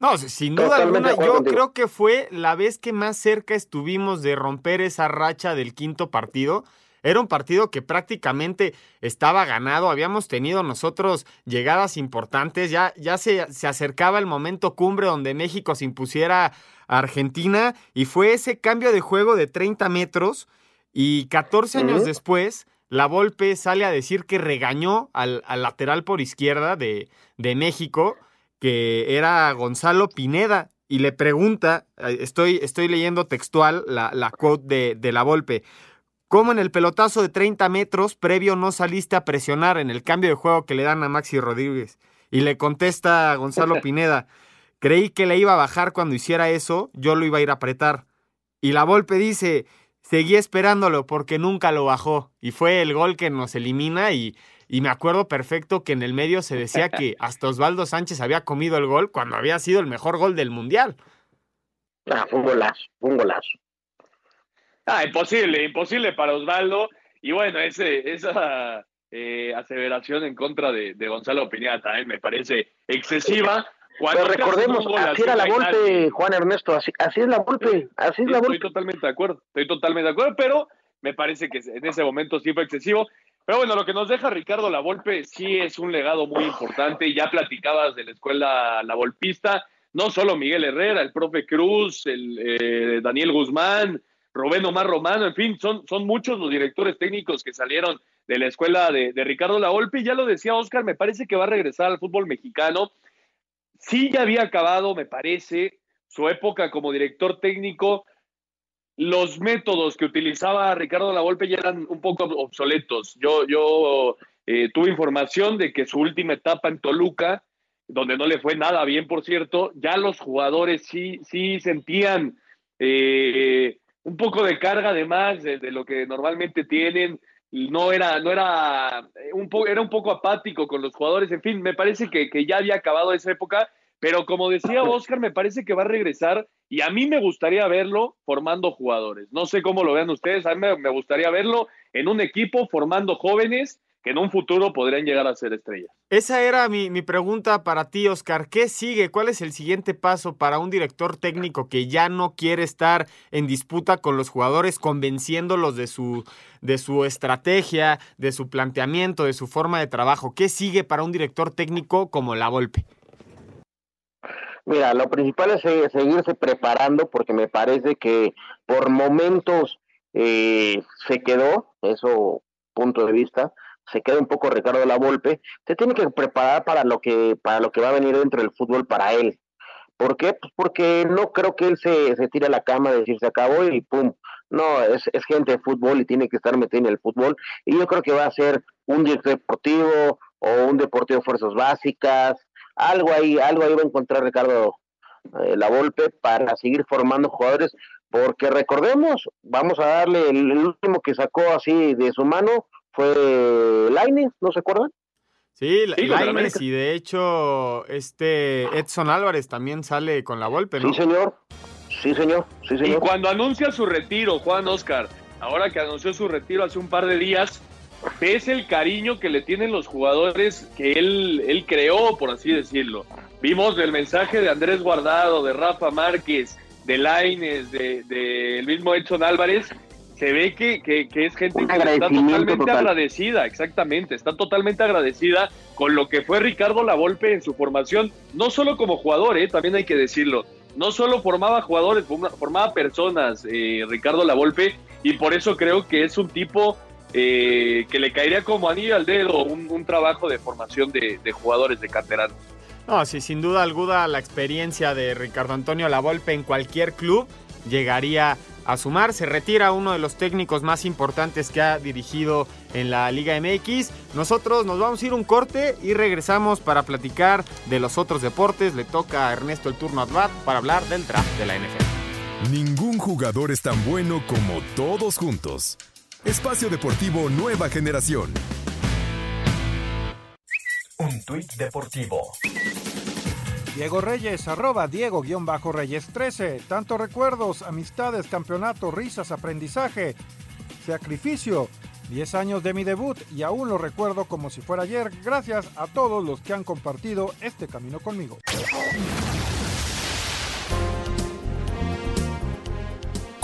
No, sin duda Totalmente alguna, yo contigo. creo que fue la vez que más cerca estuvimos de romper esa racha del quinto partido. Era un partido que prácticamente estaba ganado, habíamos tenido nosotros llegadas importantes, ya, ya se, se acercaba el momento cumbre donde México se impusiera a Argentina y fue ese cambio de juego de 30 metros y 14 años después la Volpe sale a decir que regañó al, al lateral por izquierda de, de México que era Gonzalo Pineda y le pregunta, eh, estoy, estoy leyendo textual la, la quote de, de la Volpe, ¿cómo en el pelotazo de 30 metros previo no saliste a presionar en el cambio de juego que le dan a Maxi Rodríguez? Y le contesta Gonzalo Pineda, creí que le iba a bajar cuando hiciera eso, yo lo iba a ir a apretar. Y la Volpe dice, seguí esperándolo porque nunca lo bajó. Y fue el gol que nos elimina y, y me acuerdo perfecto que en el medio se decía que hasta Osvaldo Sánchez había comido el gol cuando había sido el mejor gol del Mundial. Ah, fue un golazo, fue un golazo. Ah, imposible, imposible para Osvaldo. Y bueno, ese, esa eh, aseveración en contra de, de Gonzalo Pineda también me parece excesiva. Pero recordemos, así era la golpe, Juan Ernesto, así, así es la golpe, así es la Estoy golpe. totalmente de acuerdo, estoy totalmente de acuerdo, pero me parece que en ese momento sí fue excesivo. Pero bueno, lo que nos deja Ricardo La Volpe sí es un legado muy importante. Ya platicabas de la escuela La Volpista, no solo Miguel Herrera, el profe Cruz, el eh, Daniel Guzmán, Rubén Omar Romano, en fin, son, muchos los directores técnicos que salieron de la escuela de, de Ricardo La Volpe. Y ya lo decía Oscar, me parece que va a regresar al fútbol mexicano. Sí ya había acabado, me parece, su época como director técnico. Los métodos que utilizaba Ricardo Lavolpe ya eran un poco obsoletos. Yo, yo eh, tuve información de que su última etapa en Toluca, donde no le fue nada bien, por cierto, ya los jugadores sí, sí sentían eh, un poco de carga de más de, de, lo que normalmente tienen. No era, no era un, po era un poco apático con los jugadores. En fin, me parece que, que ya había acabado esa época pero como decía Oscar, me parece que va a regresar y a mí me gustaría verlo formando jugadores. No sé cómo lo vean ustedes, a mí me gustaría verlo en un equipo formando jóvenes que en un futuro podrían llegar a ser estrellas. Esa era mi, mi, pregunta para ti, Oscar. ¿Qué sigue? ¿Cuál es el siguiente paso para un director técnico que ya no quiere estar en disputa con los jugadores, convenciéndolos de su, de su estrategia, de su planteamiento, de su forma de trabajo? ¿Qué sigue para un director técnico como La Volpe? Mira, lo principal es seguirse preparando porque me parece que por momentos eh, se quedó, eso punto de vista, se queda un poco Ricardo La Volpe, se tiene que preparar para lo que para lo que va a venir dentro del fútbol para él. ¿Por qué? Pues porque no creo que él se, se tire a la cama de decir se acabó y pum. No, es, es gente de fútbol y tiene que estar metido en el fútbol. Y yo creo que va a ser un director deportivo o un deportivo de fuerzas básicas, algo ahí, algo ahí va a encontrar Ricardo eh, La Volpe para seguir formando jugadores, porque recordemos, vamos a darle el, último que sacó así de su mano fue Lainez, ¿no se acuerdan? Sí, sí Lainez y de hecho este Edson Álvarez también sale con La Volpe, ¿no? Sí, señor. Sí, señor. Sí, señor. Y cuando anuncia su retiro, Juan Oscar, ahora que anunció su retiro hace un par de días, ves el cariño que le tienen los jugadores que él, él creó, por así decirlo. Vimos el mensaje de Andrés Guardado, de Rafa Márquez, de Laines, de, de el mismo Edson Álvarez. Se ve que, que, que es gente que está totalmente total. agradecida, exactamente, está totalmente agradecida con lo que fue Ricardo Lavolpe en su formación, no solo como jugador, eh, también hay que decirlo, no solo formaba jugadores, formaba personas, eh, Ricardo Lavolpe, y por eso creo que es un tipo eh, que le caería como anillo al dedo un, un trabajo de formación de, de jugadores de canteranos. No, sí, sin duda alguna la experiencia de Ricardo Antonio Lavolpe en cualquier club llegaría a sumar. Se retira uno de los técnicos más importantes que ha dirigido en la Liga MX. Nosotros nos vamos a ir un corte y regresamos para platicar de los otros deportes. Le toca a Ernesto el turno at para hablar del draft de la NFL. Ningún jugador es tan bueno como todos juntos. Espacio Deportivo Nueva Generación. Un tuit deportivo. Diego Reyes, arroba Diego-Reyes 13. Tantos recuerdos, amistades, campeonato, risas, aprendizaje, sacrificio. 10 años de mi debut y aún lo recuerdo como si fuera ayer. Gracias a todos los que han compartido este camino conmigo.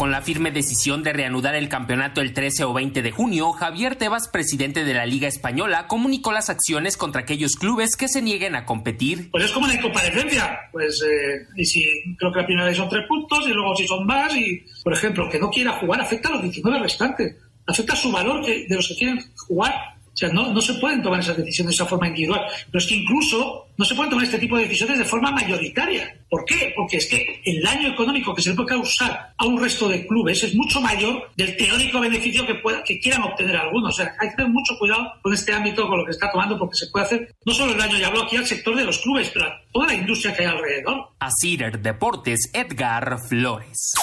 Con la firme decisión de reanudar el campeonato el 13 o 20 de junio, Javier Tebas, presidente de la Liga Española, comunicó las acciones contra aquellos clubes que se nieguen a competir. Pues es como la incomparecencia. Pues, eh, y si creo que la primera vez son tres puntos y luego si son más, y por ejemplo, que no quiera jugar afecta a los 19 restantes. Afecta su valor que, de los que quieren jugar. O sea, no, no se pueden tomar esas decisiones de esa forma individual. Pero es que incluso no se pueden tomar este tipo de decisiones de forma mayoritaria. ¿Por qué? Porque es que el daño económico que se le puede causar a un resto de clubes es mucho mayor del teórico beneficio que, que quieran obtener algunos. O sea, hay que tener mucho cuidado con este ámbito, con lo que está tomando, porque se puede hacer no solo el daño, ya hablo aquí al sector de los clubes, pero a toda la industria que hay alrededor. Cider Deportes, Edgar Flores.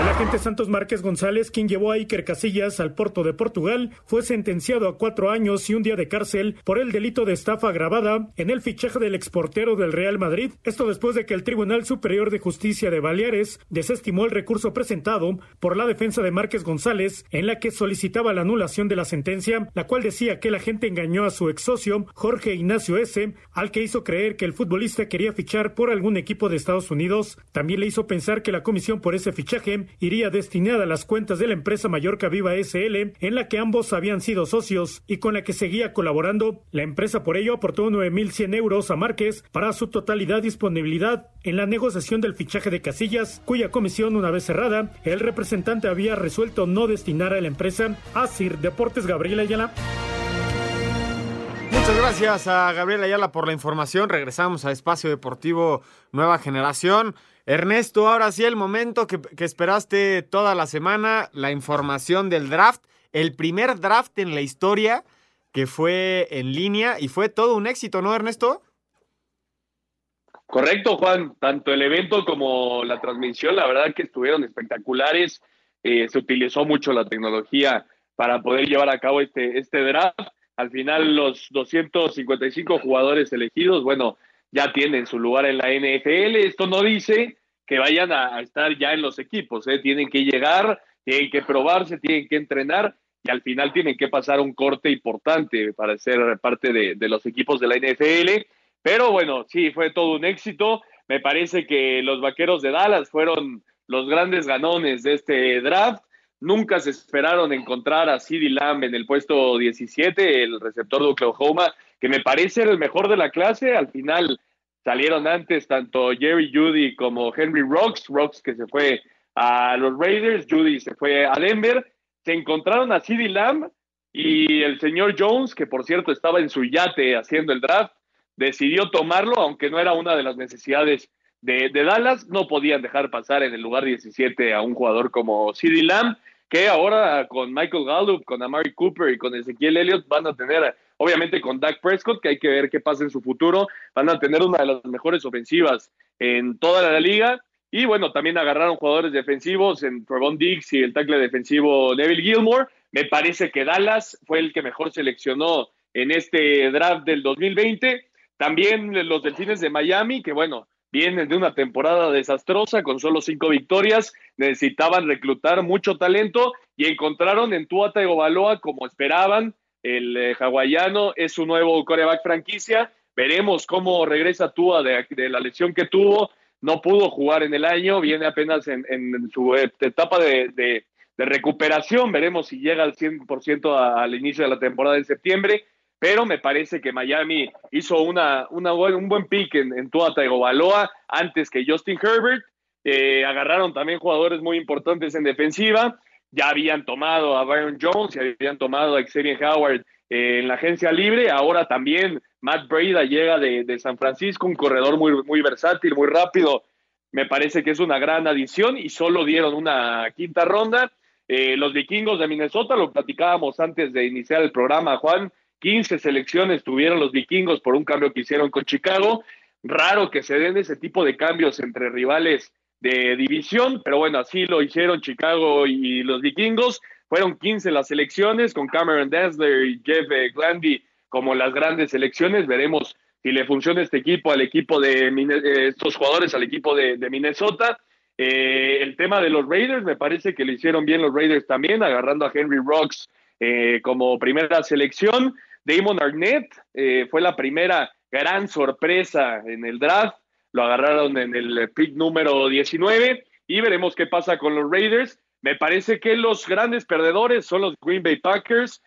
El agente Santos Márquez González, quien llevó a Iker Casillas al Porto de Portugal, fue sentenciado a cuatro años y un día de cárcel por el delito de estafa agravada en el fichaje del exportero del Real Madrid. Esto después de que el Tribunal Superior de Justicia de Baleares desestimó el recurso presentado por la defensa de Márquez González, en la que solicitaba la anulación de la sentencia, la cual decía que el agente engañó a su ex socio, Jorge Ignacio S., al que hizo creer que el futbolista quería fichar por algún equipo de Estados Unidos. También le hizo pensar que la comisión por ese fichaje iría destinada a las cuentas de la empresa Mallorca Viva SL, en la que ambos habían sido socios y con la que seguía colaborando. La empresa por ello aportó 9.100 euros a Márquez para su totalidad disponibilidad en la negociación del fichaje de Casillas, cuya comisión, una vez cerrada, el representante había resuelto no destinar a la empresa a Sir Deportes Gabriel Ayala. Muchas gracias a Gabriel Ayala por la información. Regresamos a Espacio Deportivo Nueva Generación. Ernesto, ahora sí el momento que, esperaste toda la semana, la información del draft, el primer draft en la historia que fue en línea y fue todo un éxito, ¿no, Ernesto? Correcto, Juan. Tanto el evento como la transmisión, la verdad que estuvieron espectaculares. Eh, se utilizó mucho la tecnología para poder llevar a cabo este, este draft. Al final, los 255 jugadores elegidos, bueno, ya tienen su lugar en la NFL. Esto no dice que vayan a, estar ya en los equipos, ¿eh? tienen que llegar, tienen que probarse, tienen que entrenar y al final tienen que pasar un corte importante para ser parte de, los equipos de la NFL. Pero bueno, sí, fue todo un éxito. Me parece que los Vaqueros de Dallas fueron los grandes ganones de este draft. Nunca se esperaron encontrar a CeeDee Lamb en el puesto 17, el receptor de Oklahoma, que me parece el mejor de la clase. Al final salieron antes tanto Jerry Judy como Henry Rocks, Rocks que se fue a los Raiders, Judy se fue a Denver. Se encontraron a CeeDee Lamb y el señor Jones, que por cierto estaba en su yate haciendo el draft, decidió tomarlo, aunque no era una de las necesidades de, de, Dallas, no podían dejar pasar en el lugar 17 a un jugador como CeeDee Lamb, que ahora con Michael Gallup, con Amari Cooper y con Ezequiel Elliott van a tener, obviamente con Dak Prescott, que hay que ver qué pasa en su futuro, van a tener una de las mejores ofensivas en toda la liga. Y bueno, también agarraron jugadores defensivos en Trevon Diggs y el tackle defensivo Neville Gilmore. Me parece que Dallas fue el que mejor seleccionó en este draft del 2020. También los Delfines de Miami, que bueno, vienen de una temporada desastrosa con solo cinco victorias, necesitaban reclutar mucho talento y encontraron en Tua Tagovailoa como esperaban. El eh, hawaiano es su nuevo coreback franquicia. Veremos cómo regresa Tua de, de, la lesión que tuvo. No pudo jugar en el año, viene apenas en, su etapa de, recuperación. Veremos si llega al 100% a, al inicio de la temporada en septiembre pero me parece que Miami hizo una un buen pick en, en Tua Tagovailoa antes que Justin Herbert. Eh, agarraron también jugadores muy importantes en defensiva. Ya habían tomado a Byron Jones, ya habían tomado a Xavier Howard eh, en la agencia libre. Ahora también Matt Breda llega de, San Francisco, un corredor muy, muy versátil, muy rápido. Me parece que es una gran adición y solo dieron una quinta ronda. Eh, los vikingos de Minnesota, lo platicábamos antes de iniciar el programa, Juan, 15 selecciones tuvieron los vikingos por un cambio que hicieron con Chicago. Raro que se den ese tipo de cambios entre rivales de división, pero bueno, así lo hicieron Chicago y los vikingos. Fueron 15 las selecciones con Cameron Dazzler y Jeff Glandy como las grandes selecciones. Veremos si le funciona este equipo al equipo de eh, estos jugadores al equipo de, Minnesota. Eh, el tema de los Raiders, me parece que le hicieron bien los Raiders también, agarrando a Henry Rocks eh, como primera selección. Damon Arnett eh, fue la primera gran sorpresa en el draft. Lo agarraron en el pick número 19 y veremos qué pasa con los Raiders. Me parece que los grandes perdedores son los Green Bay Packers.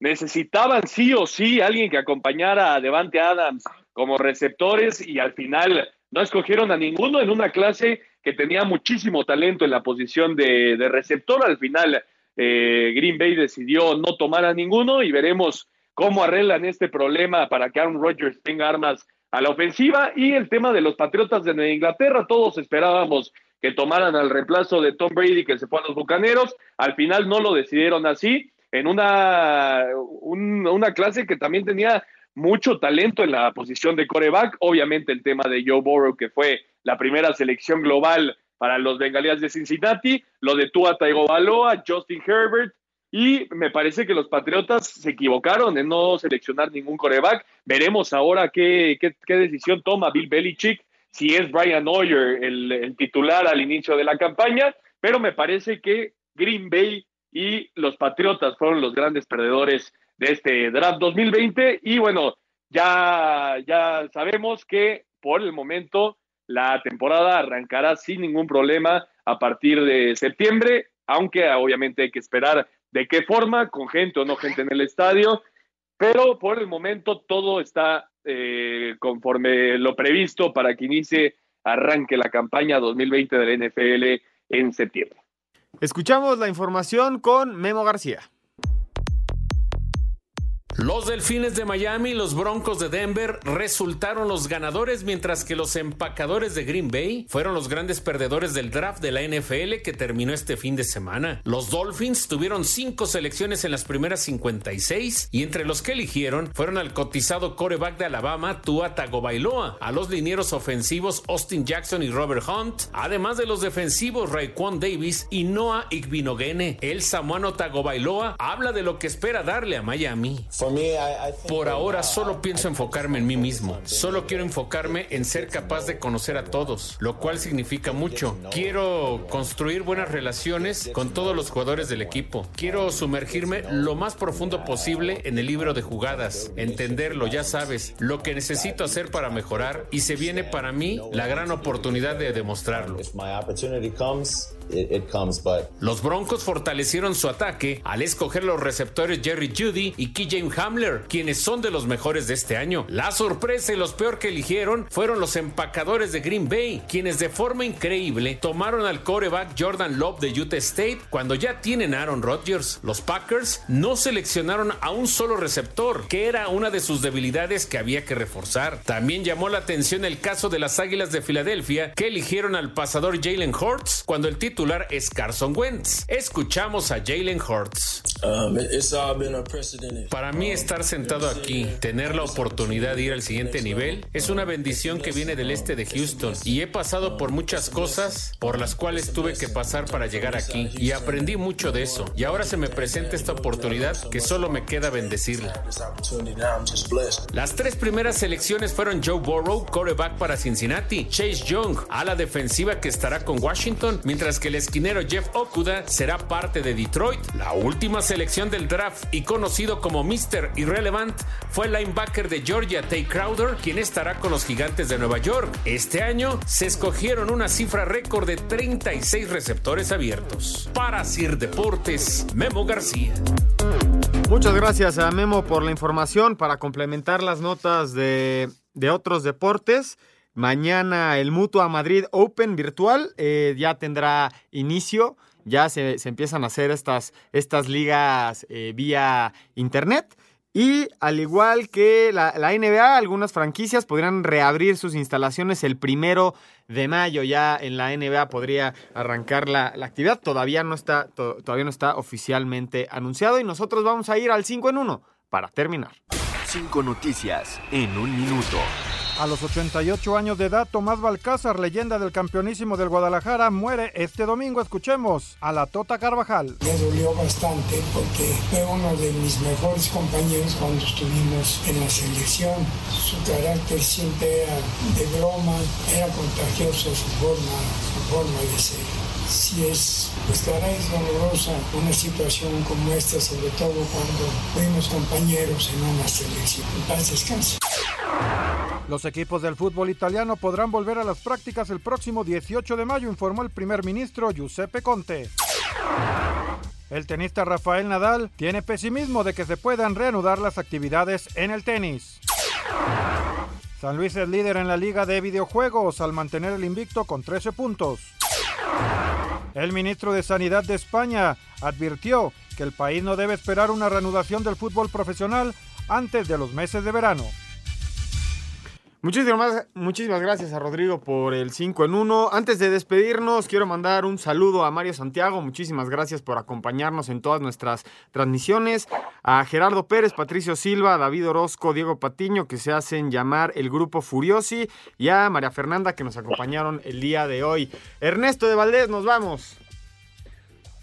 Necesitaban sí o sí alguien que acompañara a Devante Adams como receptores y al final no escogieron a ninguno en una clase que tenía muchísimo talento en la posición de, de receptor. Al final eh, Green Bay decidió no tomar a ninguno y veremos cómo arreglan este problema para que Aaron Rodgers tenga armas a la ofensiva y el tema de los Patriotas de Inglaterra. Todos esperábamos que tomaran al reemplazo de Tom Brady que se fue a los Bucaneros. Al final no lo decidieron así en una, una clase que también tenía mucho talento en la posición de coreback. Obviamente el tema de Joe Burrow, que fue la primera selección global para los bengalías de Cincinnati, lo de Tua Tagovailoa, Justin Herbert, y me parece que los Patriotas se equivocaron en no seleccionar ningún coreback. Veremos ahora qué, decisión toma Bill Belichick, si es Brian Hoyer el, el titular al inicio de la campaña, pero me parece que Green Bay y los Patriotas fueron los grandes perdedores de este draft 2020 y bueno, ya, ya sabemos que por el momento la temporada arrancará sin ningún problema a partir de septiembre, aunque obviamente hay que esperar de qué forma, con gente o no gente en el estadio, pero por el momento todo está eh, conforme lo previsto para que inicie, arranque la campaña 2020 del NFL en septiembre. Escuchamos la información con Memo García. Los Delfines de Miami y los Broncos de Denver resultaron los ganadores, mientras que los empacadores de Green Bay fueron los grandes perdedores del draft de la NFL que terminó este fin de semana. Los Dolphins tuvieron cinco selecciones en las primeras 56 y entre los que eligieron fueron al cotizado coreback de Alabama, Tua Tagovailoa, a los linieros ofensivos Austin Jackson y Robert Hunt, además de los defensivos Raekwon Davis y Noah Igbinogene. El samuano Tagovailoa habla de lo que espera darle a Miami. Por ahora solo pienso enfocarme en mí mismo. Solo quiero enfocarme en ser capaz de conocer a todos, lo cual significa mucho. Quiero construir buenas relaciones con todos los jugadores del equipo. Quiero sumergirme lo más profundo posible en el libro de jugadas, entenderlo, ya sabes, lo que necesito hacer para mejorar y se viene para mí la gran oportunidad de demostrarlo. Los Broncos fortalecieron su ataque al escoger los receptores Jerry Judy y KJ Hamler, quienes son de los mejores de este año. La sorpresa y los peor que eligieron fueron los empacadores de Green Bay, quienes de forma increíble tomaron al coreback Jordan Love de Utah State cuando ya tienen Aaron Rodgers. Los Packers no seleccionaron a un solo receptor, que era una de sus debilidades que había que reforzar. También llamó la atención el caso de las Águilas de Filadelfia, que eligieron al pasador Jalen Hurts cuando el título es Carson Wentz. Escuchamos a Jalen Hurts. Um, Para mí estar sentado aquí, tener la oportunidad de ir al siguiente nivel, es una bendición que viene del este de Houston y he pasado por muchas cosas por las cuales tuve que pasar para llegar aquí y aprendí mucho de eso y ahora se me presenta esta oportunidad que solo me queda bendecirla. Las tres primeras selecciones fueron Joe Burrow, coreback para Cincinnati, Chase Young, ala defensiva que estará con Washington, mientras que el esquinero Jeff Okuda será parte de Detroit. La última selección del draft y conocido como Mr. Irrelevant fue el linebacker de Georgia, Tay Crowder, quien estará con los gigantes de Nueva York. Este año se escogieron una cifra récord de 36 receptores abiertos. Para Sir Deportes, Memo García. Muchas gracias a Memo por la información para complementar las notas de, de otros deportes. Mañana el Mutua Madrid Open virtual eh, ya tendrá inicio. Ya se, empiezan a hacer estas, estas ligas eh, vía internet. Y al igual que la, NBA, algunas franquicias podrían reabrir sus instalaciones el primero de mayo. Ya en la NBA podría arrancar la, actividad. Todavía no, está, todavía no está oficialmente anunciado. Y nosotros vamos a ir al 5 en 1 para terminar. Cinco noticias en un minuto. A los 88 años de edad, Tomás Balcázar, leyenda del campeonísimo del Guadalajara, muere este domingo. Escuchemos a la Tota Carvajal. Me dolió bastante porque fue uno de mis mejores compañeros cuando estuvimos en la selección. Su carácter siempre era de broma, era contagioso su forma, su forma de ser si es, pues es dolorosa una situación como esta, sobre todo cuando fuimos compañeros en una selección. Paz descanse. Los equipos del fútbol italiano podrán volver a las prácticas el próximo 18 de mayo, informó el primer ministro Giuseppe Conte. El tenista Rafael Nadal tiene pesimismo de que se puedan reanudar las actividades en el tenis. San Luis es líder en la liga de videojuegos al mantener el invicto con 13 puntos. El ministro de Sanidad de España advirtió que el país no debe esperar una reanudación del fútbol profesional antes de los meses de verano. Muchísimas, muchísimas gracias a Rodrigo por el 5 en 1. Antes de despedirnos, quiero mandar un saludo a Mario Santiago. Muchísimas gracias por acompañarnos en todas nuestras transmisiones. A Gerardo Pérez, Patricio Silva, David Orozco, Diego Patiño, que se hacen llamar el Grupo Furiosi. Y a María Fernanda, que nos acompañaron el día de hoy. Ernesto de Valdés, nos vamos.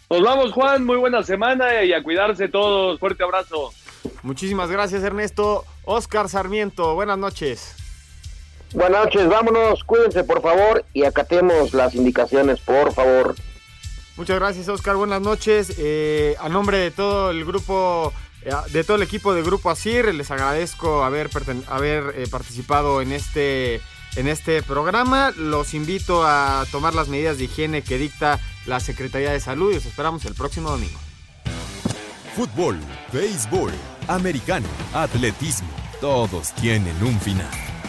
Nos vamos, Juan. Muy buena semana y a cuidarse todos. Fuerte abrazo. Muchísimas gracias, Ernesto. Oscar Sarmiento, buenas noches. Buenas noches, vámonos, cuídense por favor y acatemos las indicaciones, por favor. Muchas gracias, Oscar. Buenas noches. Eh, a nombre de todo el grupo, eh, de todo el equipo de Grupo Asir, les agradezco haber, haber eh, participado en este, en este programa. Los invito a tomar las medidas de higiene que dicta la Secretaría de Salud y los esperamos el próximo domingo. Fútbol, béisbol, americano, atletismo, todos tienen un final.